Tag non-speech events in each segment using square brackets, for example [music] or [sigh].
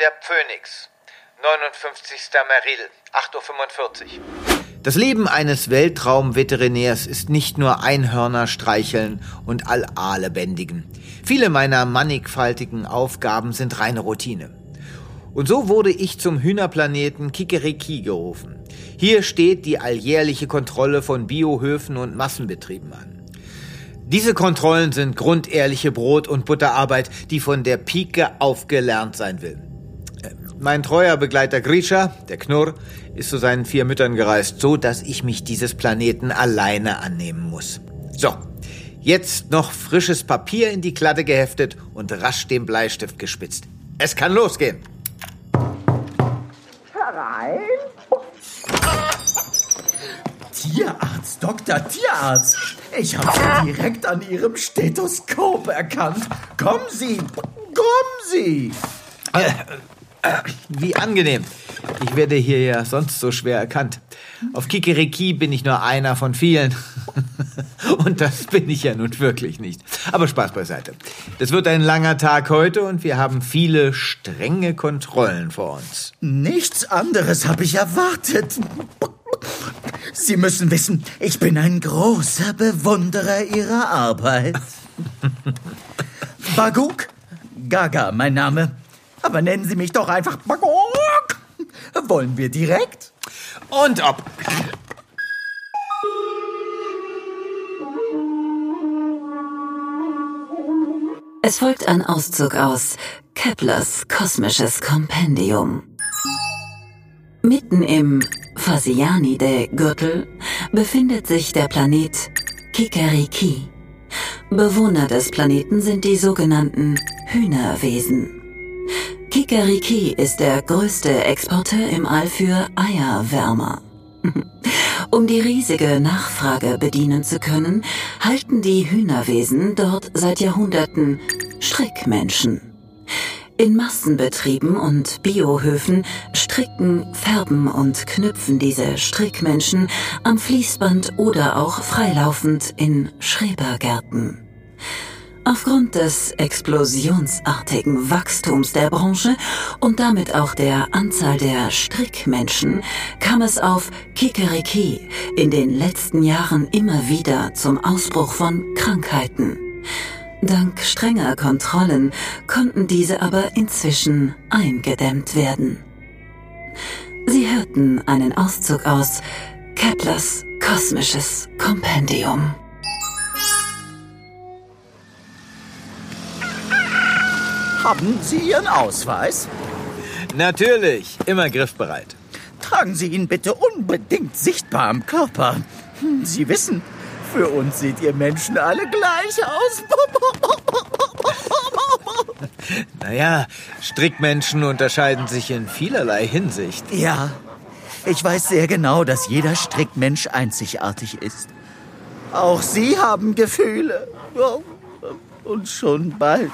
der Phoenix. 59. Meril, 8.45 Uhr. Das Leben eines Weltraumveterinärs ist nicht nur Einhörner streicheln und Al-Aale bändigen. Viele meiner mannigfaltigen Aufgaben sind reine Routine. Und so wurde ich zum Hühnerplaneten Kikeriki gerufen. Hier steht die alljährliche Kontrolle von Biohöfen und Massenbetrieben an. Diese Kontrollen sind grundehrliche Brot- und Butterarbeit, die von der Pike aufgelernt sein will. Mein treuer Begleiter Grisha, der Knurr, ist zu seinen vier Müttern gereist, so dass ich mich dieses Planeten alleine annehmen muss. So, jetzt noch frisches Papier in die Klatte geheftet und rasch den Bleistift gespitzt. Es kann losgehen. Herein. Tierarzt, Dr. Tierarzt. Ich habe Sie direkt an Ihrem Stethoskop erkannt. Kommen Sie, kommen Sie. Äh, wie angenehm. Ich werde hier ja sonst so schwer erkannt. Auf Kikeriki bin ich nur einer von vielen. [laughs] Und das bin ich ja nun wirklich nicht. Aber Spaß beiseite. Das wird ein langer Tag heute und wir haben viele strenge Kontrollen vor uns. Nichts anderes habe ich erwartet. Sie müssen wissen, ich bin ein großer Bewunderer Ihrer Arbeit. [laughs] Baguk? Gaga, mein Name. Aber nennen Sie mich doch einfach Baguk. Wollen wir direkt? Und ob. Es folgt ein Auszug aus Keplers kosmisches Kompendium. Mitten im Phasianidae-Gürtel befindet sich der Planet Kikeriki. Bewohner des Planeten sind die sogenannten Hühnerwesen. Kikeriki ist der größte Exporteur im All für Eierwärmer. [laughs] Um die riesige Nachfrage bedienen zu können, halten die Hühnerwesen dort seit Jahrhunderten Strickmenschen. In Massenbetrieben und Biohöfen stricken, färben und knüpfen diese Strickmenschen am Fließband oder auch freilaufend in Schrebergärten. Aufgrund des explosionsartigen Wachstums der Branche und damit auch der Anzahl der Strickmenschen kam es auf Kikeriki in den letzten Jahren immer wieder zum Ausbruch von Krankheiten. Dank strenger Kontrollen konnten diese aber inzwischen eingedämmt werden. Sie hörten einen Auszug aus Keplers kosmisches Kompendium. Haben Sie Ihren Ausweis? Natürlich, immer griffbereit. Tragen Sie ihn bitte unbedingt sichtbar am Körper. Hm, Sie wissen, für uns seht ihr Menschen alle gleich aus. [laughs] Naja, Strickmenschen unterscheiden sich in vielerlei Hinsicht. Ja, ich weiß sehr genau, dass jeder Strickmensch einzigartig ist. Auch Sie haben Gefühle. Und schon bald.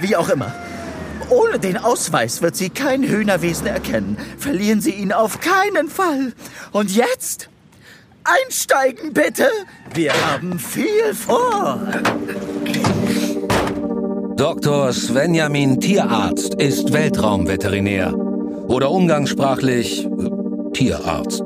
Wie auch immer. Ohne den Ausweis wird Sie kein Hühnerwesen erkennen. Verlieren Sie ihn auf keinen Fall. Und jetzt? Einsteigen bitte! Wir haben viel vor! Dr. Svenjamin Tierarzt ist Weltraumveterinär. Oder umgangssprachlich Tierarzt.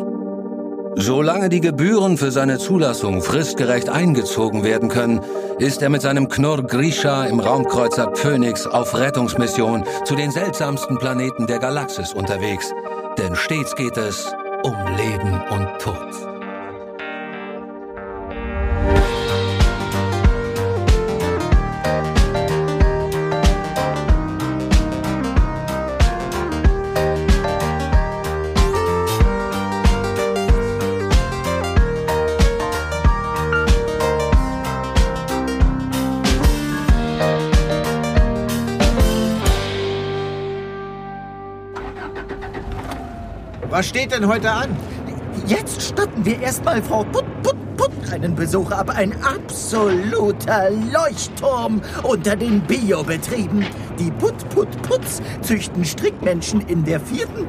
Solange die Gebühren für seine Zulassung fristgerecht eingezogen werden können, ist er mit seinem Knurr Grisha im Raumkreuzer Phoenix auf Rettungsmission zu den seltsamsten Planeten der Galaxis unterwegs. Denn stets geht es um Leben und Tod. Was steht denn heute an? Jetzt statten wir erstmal Frau Put Put Put einen Besuch ab. Ein absoluter Leuchtturm unter den Biobetrieben. Die Put Put Puts züchten Strickmenschen in der vierten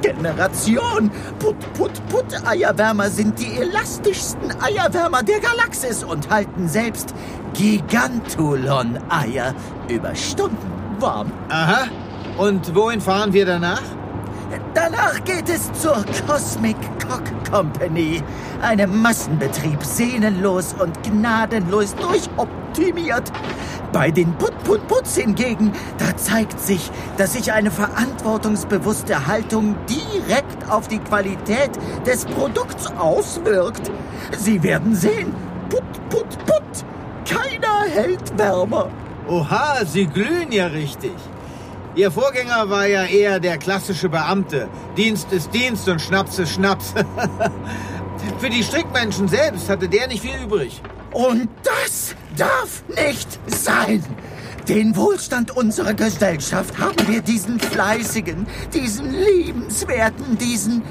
Generation. Put Put Put Eierwärmer sind die elastischsten Eierwärmer der Galaxis und halten selbst Gigantulon-Eier über Stunden warm. Aha, Und wohin fahren wir danach? Danach geht es zur Cosmic Cock Company. Einem Massenbetrieb, sehnenlos und gnadenlos durchoptimiert. Bei den Put-Put-Puts hingegen, da zeigt sich, dass sich eine verantwortungsbewusste Haltung direkt auf die Qualität des Produkts auswirkt. Sie werden sehen, Put-Put-Put, keiner hält wärmer. Oha, Sie glühen ja richtig. Ihr Vorgänger war ja eher der klassische Beamte. Dienst ist Dienst und Schnaps ist Schnaps. [laughs] Für die Strickmenschen selbst hatte der nicht viel übrig. Und das darf nicht sein. Den Wohlstand unserer Gesellschaft haben wir diesen fleißigen, diesen liebenswerten, diesen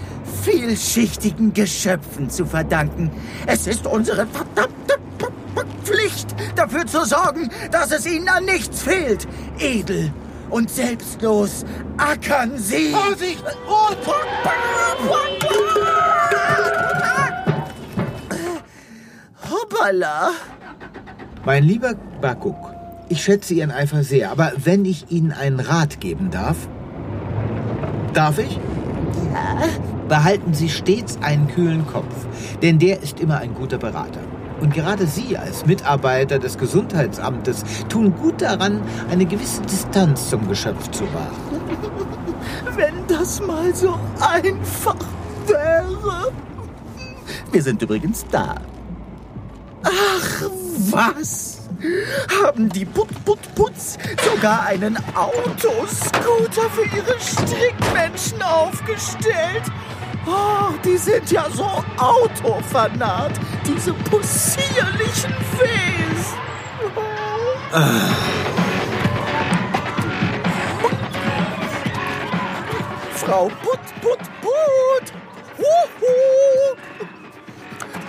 vielschichtigen Geschöpfen zu verdanken. Es ist unsere verdammte Pflicht, dafür zu sorgen, dass es ihnen an nichts fehlt. Edel und selbstlos ackern sie. Vorsicht! Rot! Hoppala. Mein lieber Bakuk, ich schätze Ihren Eifer sehr, aber wenn ich Ihnen einen Rat geben darf. Darf ich? Ja. Behalten Sie stets einen kühlen Kopf, denn der ist immer ein guter Berater. Und gerade Sie als Mitarbeiter des Gesundheitsamtes tun gut daran, eine gewisse Distanz zum Geschöpf zu wahren. [laughs] Wenn das mal so einfach wäre. Wir sind übrigens da. Ach, was? Haben die Put-Put-Putz sogar einen Autoscooter für ihre Strickmenschen aufgestellt? Oh, die sind ja so autofanat, diese possierlichen Fes. Frau Put, Put, Put. Huhu.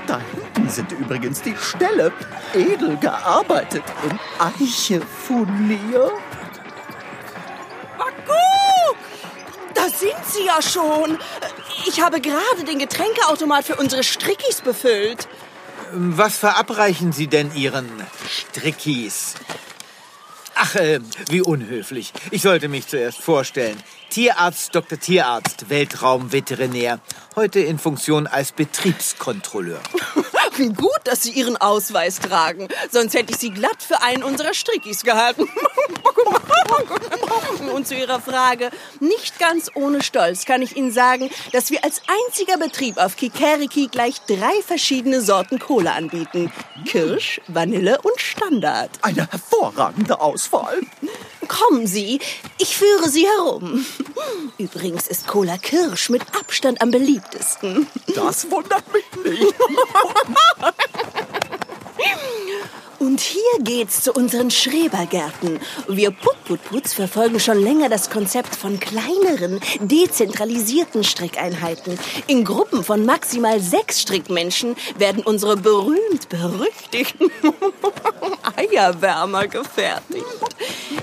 Da hinten sind übrigens die Ställe, edel gearbeitet in Eichefurnier. Sind Sie ja schon. Ich habe gerade den Getränkeautomat für unsere Strickis befüllt. Was verabreichen Sie denn Ihren Strickis? Ach, äh, wie unhöflich. Ich sollte mich zuerst vorstellen. Tierarzt Dr. Tierarzt, Weltraumveterinär. Heute in Funktion als Betriebskontrolleur. [laughs] Wie gut, dass Sie Ihren Ausweis tragen. Sonst hätte ich Sie glatt für einen unserer Strickis gehalten. [laughs] Und zu Ihrer Frage, nicht ganz ohne Stolz kann ich Ihnen sagen, dass wir als einziger Betrieb auf Kikeriki gleich drei verschiedene Sorten Cola anbieten. Kirsch, Vanille und Standard. Eine hervorragende Auswahl. Kommen Sie, ich führe Sie herum. Übrigens ist Cola Kirsch mit Abstand am beliebtesten. Das wundert mich. [laughs] Und hier geht's zu unseren Schrebergärten. Wir Putputputs verfolgen schon länger das Konzept von kleineren, dezentralisierten Strickeinheiten. In Gruppen von maximal sechs Strickmenschen werden unsere berühmt-berüchtigten [laughs] Eierwärmer gefertigt.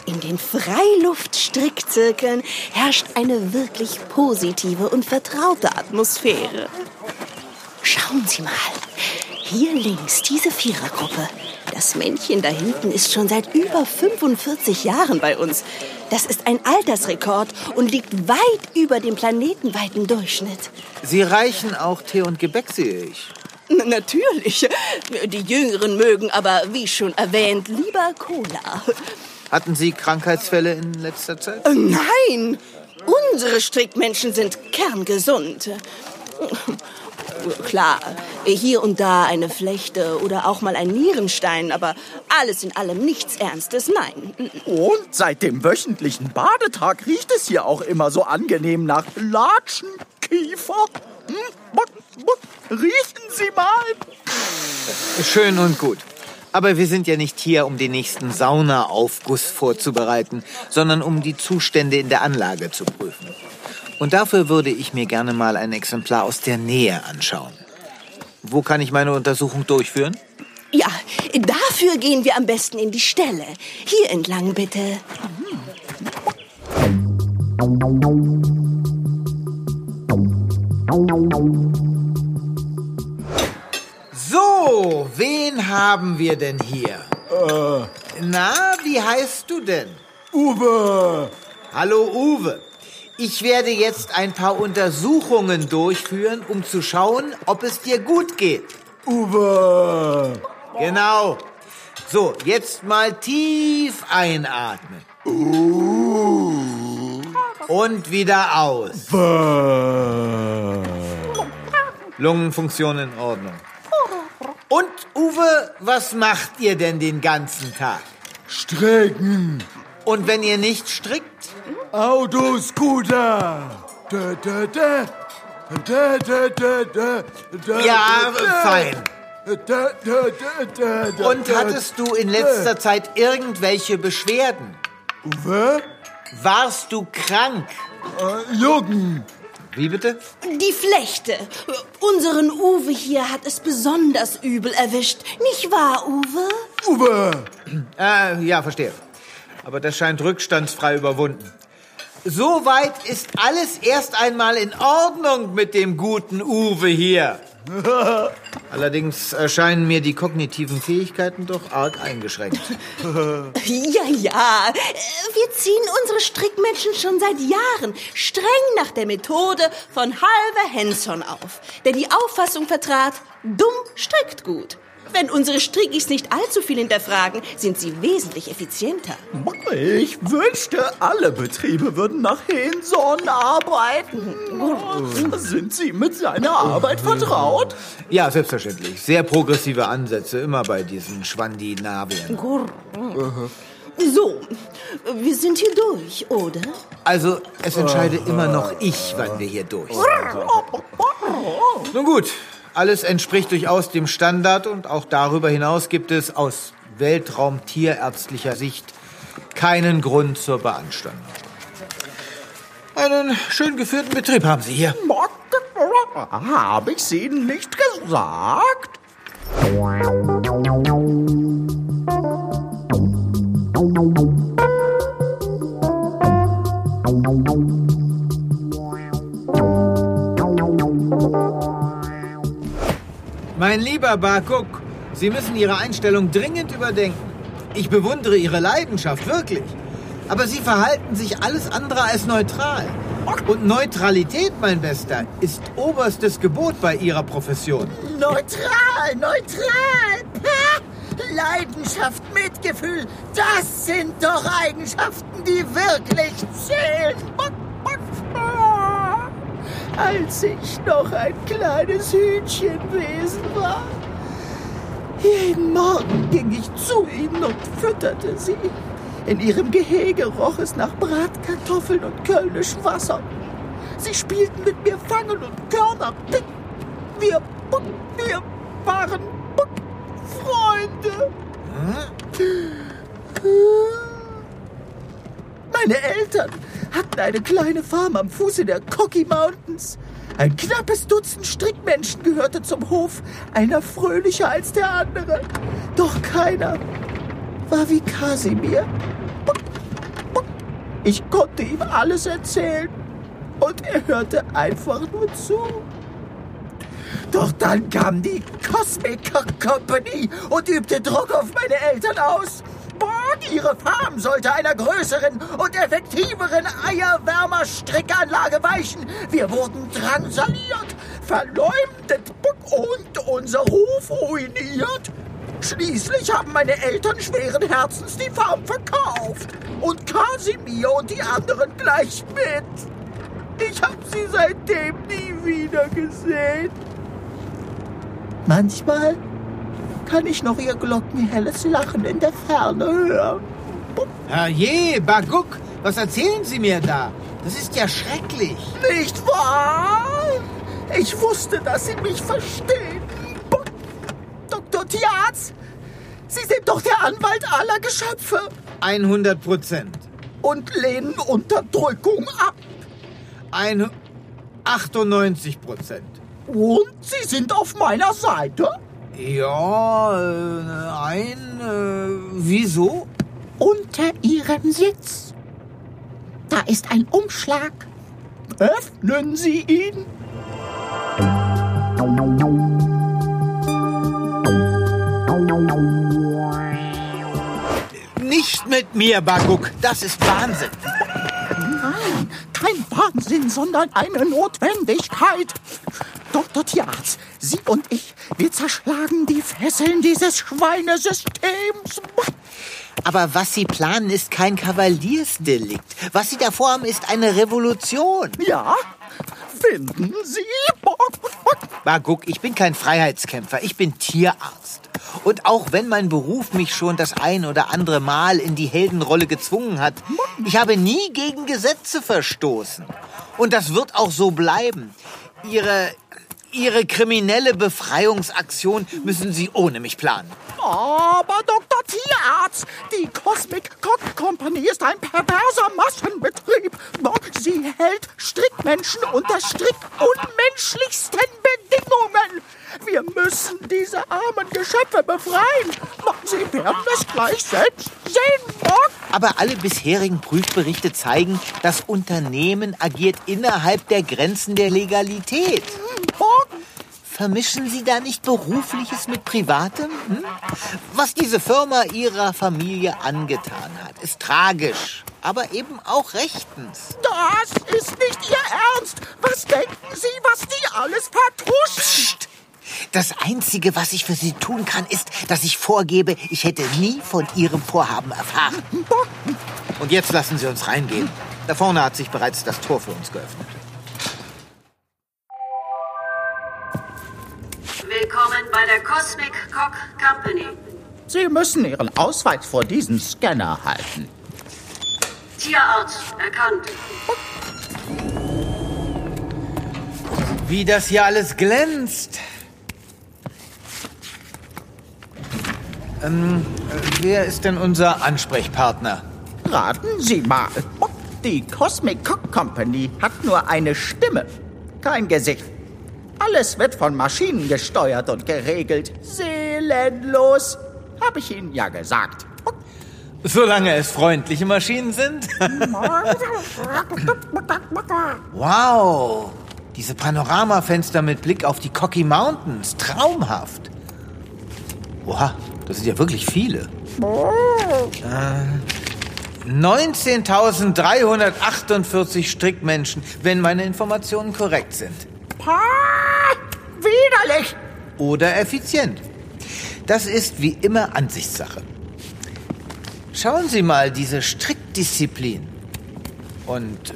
In den Freiluftstrickzirkeln herrscht eine wirklich positive und vertraute Atmosphäre. Schauen Sie mal. Hier links diese Vierergruppe. Das Männchen da hinten ist schon seit über 45 Jahren bei uns. Das ist ein Altersrekord und liegt weit über dem planetenweiten Durchschnitt. Sie reichen auch Tee und Gebäck, sehe ich. N natürlich. Die Jüngeren mögen aber, wie schon erwähnt, lieber Cola. Hatten Sie Krankheitsfälle in letzter Zeit? Äh, Nein, unsere Strickmenschen sind kerngesund. [laughs] Klar, hier und da eine Flechte oder auch mal ein Nierenstein, aber alles in allem nichts Ernstes, nein. Und seit dem wöchentlichen Badetag riecht es hier auch immer so angenehm nach Latschenkiefer. Hm? Riechen Sie mal. Schön und gut. Aber wir sind ja nicht hier, um den nächsten Saunaaufguss vorzubereiten, sondern um die Zustände in der Anlage zu prüfen. Und dafür würde ich mir gerne mal ein Exemplar aus der Nähe anschauen. Wo kann ich meine Untersuchung durchführen? Ja, dafür gehen wir am besten in die Stelle. Hier entlang bitte. So, wen haben wir denn hier? Äh, Na, wie heißt du denn? Uwe! Hallo Uwe. Ich werde jetzt ein paar Untersuchungen durchführen, um zu schauen, ob es dir gut geht. Uwe! Genau. So, jetzt mal tief einatmen. Und wieder aus. Lungenfunktion in Ordnung. Und Uwe, was macht ihr denn den ganzen Tag? Strecken! Und wenn ihr nicht strickt? Autoscooter! Da, da, da. Da, da, da, da, da, Ja, da, fein. Da, da, da, da, da, Und hattest du in letzter Zeit irgendwelche Beschwerden? Uwe? Warst du krank? Äh, Jürgen! Wie bitte? Die Flechte. Unseren Uwe hier hat es besonders übel erwischt. Nicht wahr, Uwe? Uwe! Äh, ja, verstehe. Aber das scheint rückstandsfrei überwunden. Soweit ist alles erst einmal in Ordnung mit dem guten Uwe hier. [laughs] Allerdings erscheinen mir die kognitiven Fähigkeiten doch arg eingeschränkt. [laughs] Ja, ja. Wir ziehen unsere Strickmenschen schon seit Jahren streng nach der Methode von Halver Henson auf, der die Auffassung vertrat, dumm strickt gut. Wenn unsere Strickis nicht allzu viel hinterfragen, sind sie wesentlich effizienter. Ich wünschte, alle Betriebe würden nach Henson arbeiten. Sind Sie mit seiner Arbeit vertraut? Ja, selbstverständlich. Sehr progressive Ansätze, immer bei diesen Schwandinavien. So, wir sind hier durch, oder? Also, es entscheide immer noch ich, wann wir hier durch sind. Nun gut, alles entspricht durchaus dem Standard und auch darüber hinaus gibt es aus Weltraumtierärztlicher Sicht keinen Grund zur Beanstandung. Einen schön geführten Betrieb haben Sie hier. Habe ich Ihnen nicht gesagt? Mein lieber Bakuk, Sie müssen Ihre Einstellung dringend überdenken. Ich bewundere Ihre Leidenschaft, wirklich. Aber Sie verhalten sich alles andere als neutral. Und Neutralität, mein Bester, ist oberstes Gebot bei Ihrer Profession. Neutral, neutral. Ha! Leidenschaft, Mitgefühl, das sind doch Eigenschaften, die wirklich zählen. Als ich noch ein kleines Hühnchenwesen war. Jeden Morgen ging ich zu ihnen und fütterte sie. In ihrem Gehege roch es nach Bratkartoffeln und kölnischem Wasser. Sie spielten mit mir Fangen und Körner. Wir, wir waren Freunde. Meine Eltern hatten eine kleine Farm am Fuße der Cocky Mountains. Ein knappes Dutzend Strickmenschen gehörte zum Hof, einer fröhlicher als der andere. Doch keiner war wie Kasimir. Ich konnte ihm alles erzählen und er hörte einfach nur zu. Doch dann kam die Cosmic Company und übte Druck auf meine Eltern aus. Borg, ihre Farm sollte einer größeren und effektiveren Eierwärmerstrickanlage weichen. Wir wurden drangsaliert, verleumdet und unser Ruf ruiniert. Schließlich haben meine Eltern schweren Herzens die Farm verkauft. Und Kasimir und die anderen gleich mit. Ich habe sie seitdem nie wieder gesehen. Manchmal kann ich noch ihr glockenhelles Lachen in der Ferne hören. Herrje, Baguk, was erzählen Sie mir da? Das ist ja schrecklich. Nicht wahr? Ich wusste, dass Sie mich verstehen. Dr. Tiaz, Sie sind doch der Anwalt aller Geschöpfe 100 Prozent. und lehnen Unterdrückung ab. Ein 98 Prozent. Und Sie sind auf meiner Seite? Ja, äh, ein, äh, wieso? Unter Ihrem Sitz. Da ist ein Umschlag. Öffnen Sie ihn. Nicht mit mir, Baguk. Das ist Wahnsinn. Nein, kein Wahnsinn, sondern eine Notwendigkeit. Dr. Tierarzt, Sie und ich, wir zerschlagen die Fesseln dieses Schweinesystems. Aber was Sie planen, ist kein Kavaliersdelikt. Was Sie da vorhaben, ist eine Revolution. Ja, finden Sie? Baguk, ich bin kein Freiheitskämpfer, ich bin Tierarzt. Und auch wenn mein Beruf mich schon das ein oder andere Mal in die Heldenrolle gezwungen hat, ich habe nie gegen Gesetze verstoßen. Und das wird auch so bleiben. Ihre, Ihre kriminelle Befreiungsaktion müssen Sie ohne mich planen. Aber Dr. Tierarzt, die Cosmic Cock Company ist ein perverser Massenbetrieb. Sie hält Strickmenschen unter strickunmenschlichsten Bedingungen. Wir müssen diese armen Geschöpfe befreien. Sie werden es gleich selbst sehen, Bock. Aber alle bisherigen Prüfberichte zeigen, das Unternehmen agiert innerhalb der Grenzen der Legalität. Bock. Vermischen Sie da nicht Berufliches mit Privatem? Hm? Was diese Firma Ihrer Familie angetan hat, ist tragisch, aber eben auch rechtens. Das ist nicht Ihr Das Einzige, was ich für Sie tun kann, ist, dass ich vorgebe, ich hätte nie von Ihrem Vorhaben erfahren. Und jetzt lassen Sie uns reingehen. Da vorne hat sich bereits das Tor für uns geöffnet. Willkommen bei der Cosmic Cock Company. Sie müssen Ihren Ausweis vor diesem Scanner halten. Tierarzt erkannt. Wie das hier alles glänzt. Ähm, äh, wer ist denn unser Ansprechpartner? Raten Sie mal. Die Cosmic Cock Company hat nur eine Stimme, kein Gesicht. Alles wird von Maschinen gesteuert und geregelt. Seelenlos. Habe ich Ihnen ja gesagt. Solange es freundliche Maschinen sind. [laughs] wow. Diese Panoramafenster mit Blick auf die Cocky Mountains. Traumhaft. Oha, das sind ja wirklich viele. Äh, 19.348 Strickmenschen, wenn meine Informationen korrekt sind. Pah, widerlich. Oder effizient. Das ist wie immer Ansichtssache. Schauen Sie mal diese Strickdisziplin. Und äh,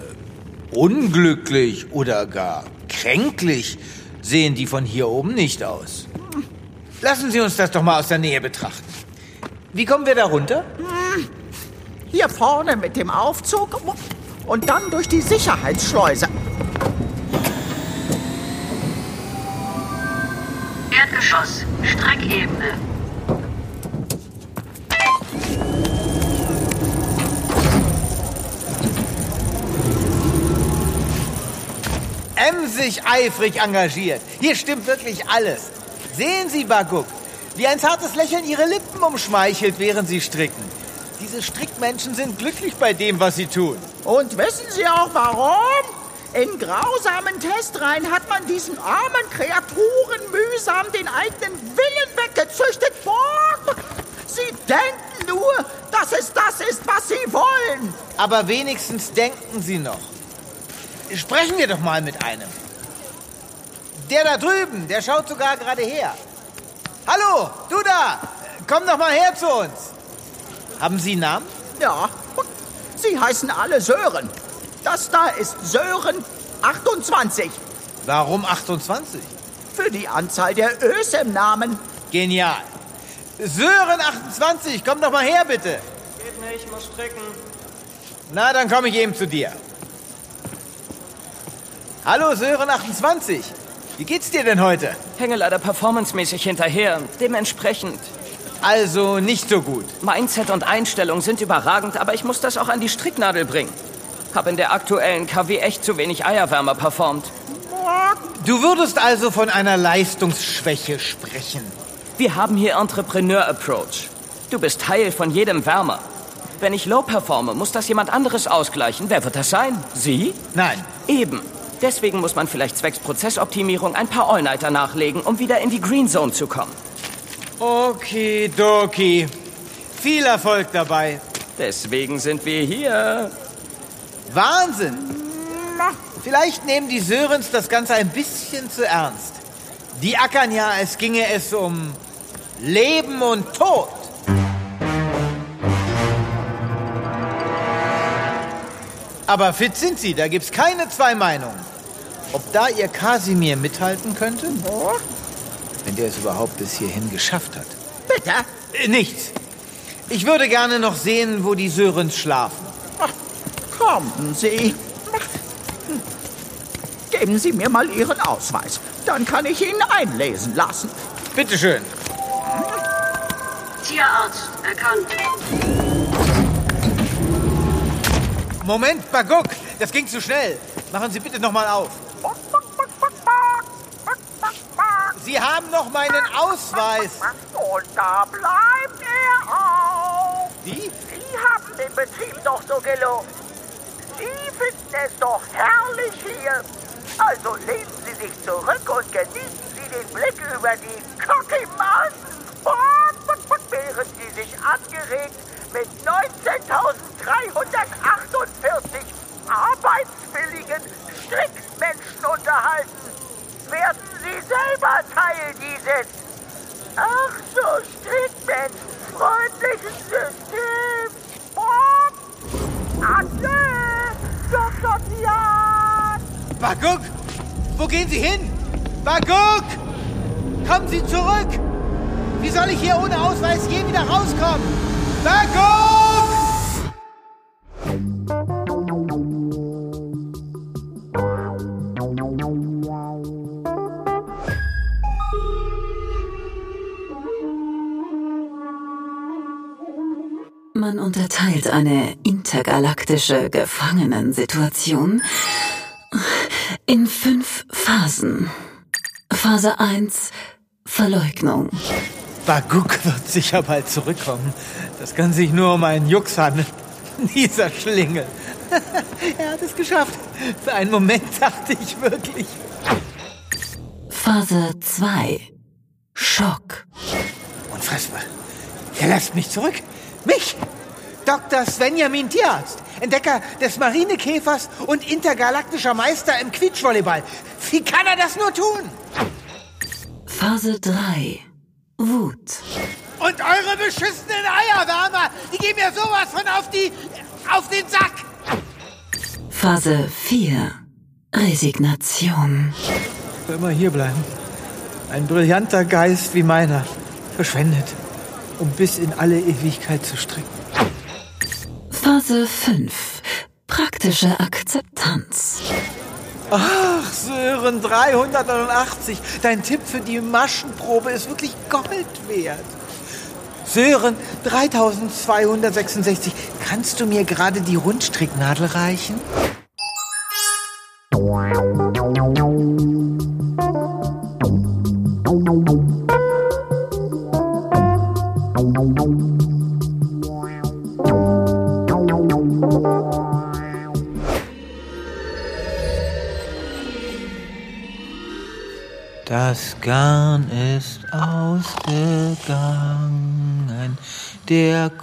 unglücklich oder gar kränklich sehen die von hier oben nicht aus. Lassen Sie uns das doch mal aus der Nähe betrachten. Wie kommen wir da runter? Hier vorne mit dem Aufzug und dann durch die Sicherheitsschleuse. Erdgeschoss, Streckebene. Emsig eifrig engagiert. Hier stimmt wirklich alles. Sehen Sie, Baguk, wie ein zartes Lächeln Ihre Lippen umschmeichelt, während Sie stricken. Diese Strickmenschen sind glücklich bei dem, was sie tun. Und wissen Sie auch warum? In grausamen Testreihen hat man diesen armen Kreaturen mühsam den eigenen Willen weggezüchtet. Boah, Sie denken nur, dass es das ist, was Sie wollen. Aber wenigstens denken Sie noch. Sprechen wir doch mal mit einem. Der da drüben, der schaut sogar gerade her. Hallo, du da! Komm doch mal her zu uns. Haben Sie einen Namen? Ja, Sie heißen alle Sören. Das da ist Sören 28. Warum 28? Für die Anzahl der Ös im Namen. Genial. Sören 28, komm doch mal her, bitte. Geht nicht, ich muss stricken. Na, dann komme ich eben zu dir. Hallo, Sören 28. Wie geht's dir denn heute? Hänge leider performancemäßig hinterher. Dementsprechend. Also nicht so gut. Mindset und Einstellung sind überragend, aber ich muss das auch an die Stricknadel bringen. Hab in der aktuellen KW echt zu wenig Eierwärmer performt. Du würdest also von einer Leistungsschwäche sprechen. Wir haben hier Entrepreneur-Approach. Du bist Teil von jedem Wärmer. Wenn ich low performe, muss das jemand anderes ausgleichen. Wer wird das sein? Sie? Nein. Eben. Deswegen muss man vielleicht zwecks Prozessoptimierung ein paar All-Nighter nachlegen, um wieder in die Green Zone zu kommen. Okay, Doki. Viel Erfolg dabei. Deswegen sind wir hier. Wahnsinn! Vielleicht nehmen die Sörens das Ganze ein bisschen zu ernst. Die ackern ja, es ginge es um Leben und Tod. Aber fit sind sie, da gibt's keine zwei Meinungen. Ob da ihr Kasimir mithalten könnte? Wenn der es überhaupt bis hierhin geschafft hat. Bitte? Äh, nichts. Ich würde gerne noch sehen, wo die Sörens schlafen. Kommen Sie. Geben Sie mir mal Ihren Ausweis. Dann kann ich ihn einlesen lassen. Bitteschön. Tierarzt erkannt. Moment, Baguk, das ging zu schnell. Machen Sie bitte noch mal auf. Sie haben noch meinen Ausweis. Und da bleibt er auch. Wie? Sie haben den Betrieb doch so gelobt. Sie finden es doch herrlich hier. Also lehnen Sie sich zurück und genießen Sie den Blick über die Cookie-Maus. Während Sie sich angeregt mit 19.348 arbeitswilligen Strickmenschen unterhalten. Werden Sie selber Teil dieses, ach so strickmenschenfreundlichen Systems. Adieu, Dr. Tian! Baguk, wo gehen Sie hin? Baguk! Kommen Sie zurück! Wie soll ich hier ohne Ausweis je wieder rauskommen? Baguk! Unterteilt eine intergalaktische Gefangenensituation in fünf Phasen. Phase 1 Verleugnung. Baguk wird sicher bald zurückkommen. Das kann sich nur um einen Jux handeln. [laughs] Dieser Schlingel. [laughs] er hat es geschafft. Für einen Moment dachte ich wirklich. Phase 2 Schock. Unfassbar. Er lässt mich zurück. Mich! Dr. Svenjamin Tierarzt, Entdecker des Marinekäfers und intergalaktischer Meister im Quietschvolleyball. Wie kann er das nur tun? Phase 3 Wut. Und eure beschissenen Eierwärmer, die gehen mir sowas von auf die... auf den Sack. Phase 4 Resignation. Für immer hierbleiben. Ein brillanter Geist wie meiner. Verschwendet, um bis in alle Ewigkeit zu stricken. Phase 5 Praktische Akzeptanz. Ach, Sören, 389. Dein Tipp für die Maschenprobe ist wirklich Gold wert. Sören, 3266. Kannst du mir gerade die Rundstricknadel reichen?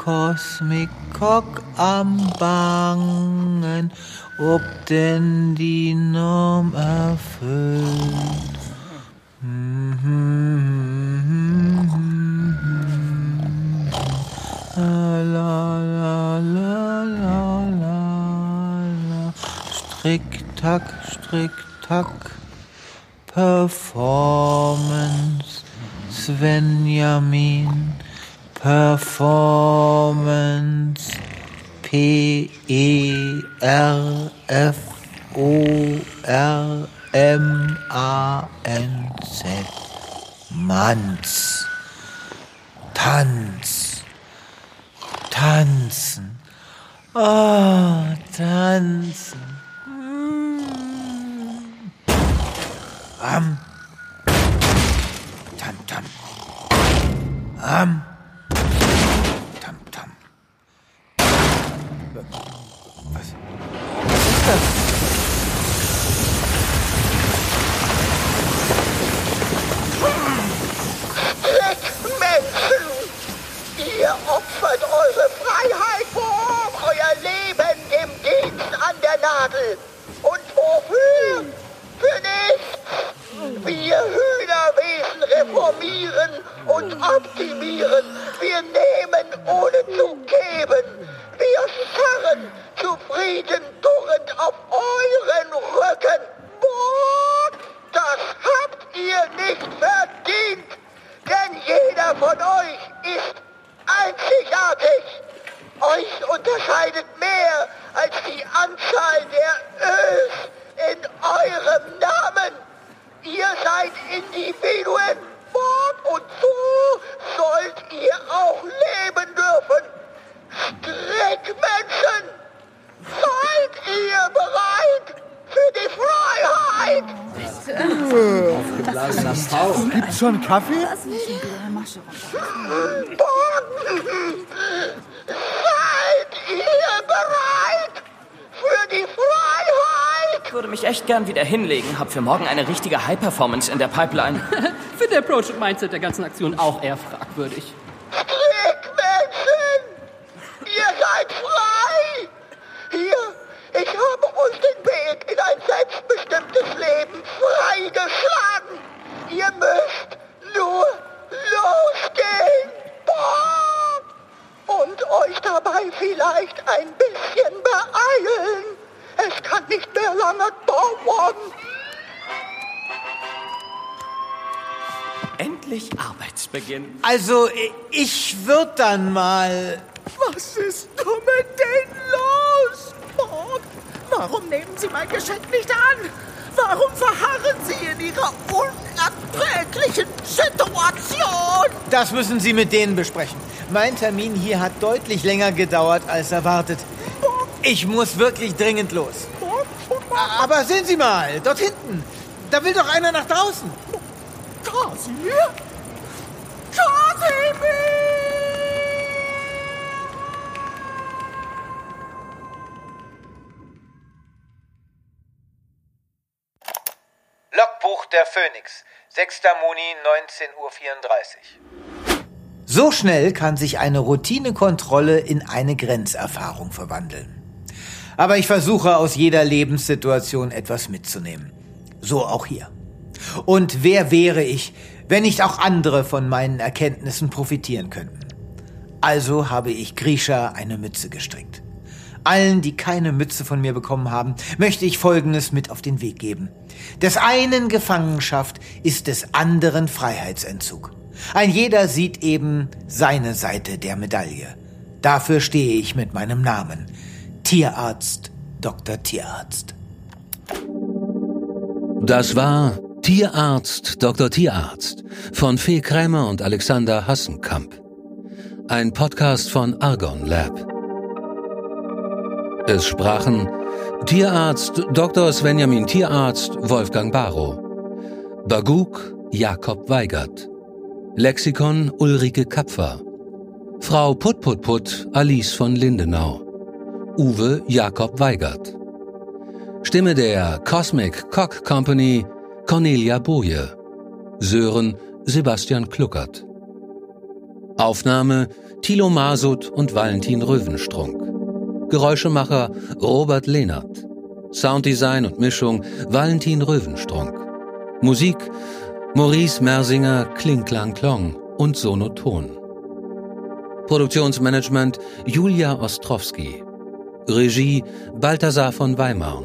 Der Kosmikok am Bangen, ob denn die Norm erfüllt. La la la la la la. Strick, tack, strick, tack. Performance, Svenjamin, Performance, P E R F O R M A N Z, Manz, Tanz, tanzen, oh, tanzen. Am. Tam tam. Am. Schon Kaffee? Seid ihr bereit für die Freiheit? Ich würde mich echt gern wieder hinlegen. Hab für morgen eine richtige High-Performance in der Pipeline. [laughs] Für den Approach und Mindset der ganzen Aktion auch eher fragwürdig. Also, ich würde dann mal. Was ist nur mit denen los? Bob, warum nehmen Sie mein Geschenk nicht an? Warum verharren Sie in Ihrer unerträglichen Situation? Das müssen Sie mit denen besprechen. Mein Termin hier hat deutlich länger gedauert als erwartet. Ich muss wirklich dringend los. Aber sehen Sie mal, dort hinten. Da will doch einer nach draußen. Kasimir? Logbuch der Phoenix, 6. Muni, 19.34 Uhr. So schnell kann sich eine Routinekontrolle in eine Grenzerfahrung verwandeln. Aber ich versuche aus jeder Lebenssituation etwas mitzunehmen. So auch hier. Und wer wäre ich, wenn nicht auch andere von meinen Erkenntnissen profitieren könnten? Also habe ich Grisha eine Mütze gestrickt. Allen, die keine Mütze von mir bekommen haben, möchte ich Folgendes mit auf den Weg geben. Des einen Gefangenschaft ist des anderen Freiheitsentzug. Ein jeder sieht eben seine Seite der Medaille. Dafür stehe ich mit meinem Namen. Tierarzt, Dr. Tierarzt. Das war Tierarzt, Dr. Tierarzt von Fee Krämer und Alexander Hassenkamp. Ein Podcast von Argon Lab. Es sprachen Tierarzt Dr. Svenjamin Tierarzt Wolfgang Barrow, Baguk Jakob Weigert, Lexikon Ulrike Kapfer, Frau Putputput Alice von Lindenau, Uwe Jakob Weigert. Stimme der Cosmic Cock Company Cornelia Boje, Sören Sebastian Kluckert. Aufnahme Thilo Masud und Valentin Röwenstrunk. Geräuschemacher Robert Lehnert. Sounddesign und Mischung Valentin Röwenstrunk. Musik Maurice Mersinger Klinklang Klong und Sonoton. Produktionsmanagement Julia Ostrowski. Regie Balthasar von Weimarn.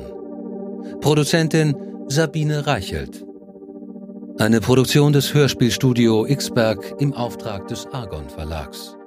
Produzentin Sabine Reichelt. Eine Produktion des Hörspielstudio Xberg im Auftrag des Argon Verlags.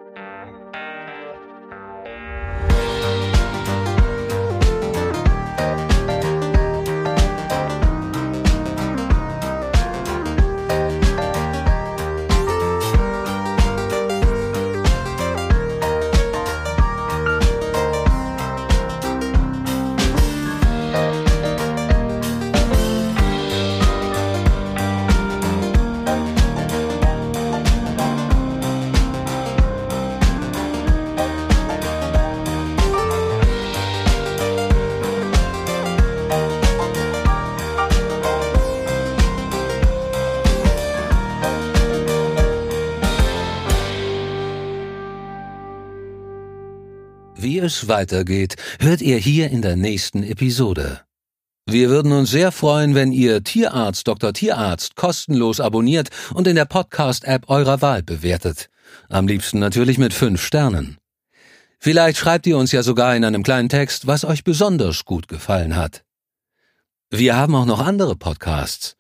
Es weitergeht, hört ihr hier in der nächsten Episode. Wir würden uns sehr freuen, wenn ihr Tierarzt Dr. Tierarzt kostenlos abonniert und in der Podcast-App eurer Wahl bewertet. Am liebsten natürlich mit fünf Sternen. Vielleicht schreibt ihr uns ja sogar in einem kleinen Text, was euch besonders gut gefallen hat. Wir haben auch noch andere Podcasts.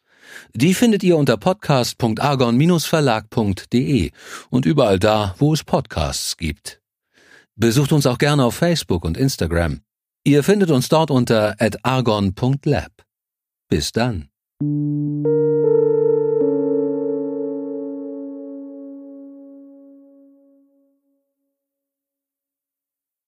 Die findet ihr unter podcast.argon-verlag.de und überall da, wo es Podcasts gibt. Besucht uns auch gerne auf Facebook und Instagram. Ihr findet uns dort unter argon.lab. Bis dann.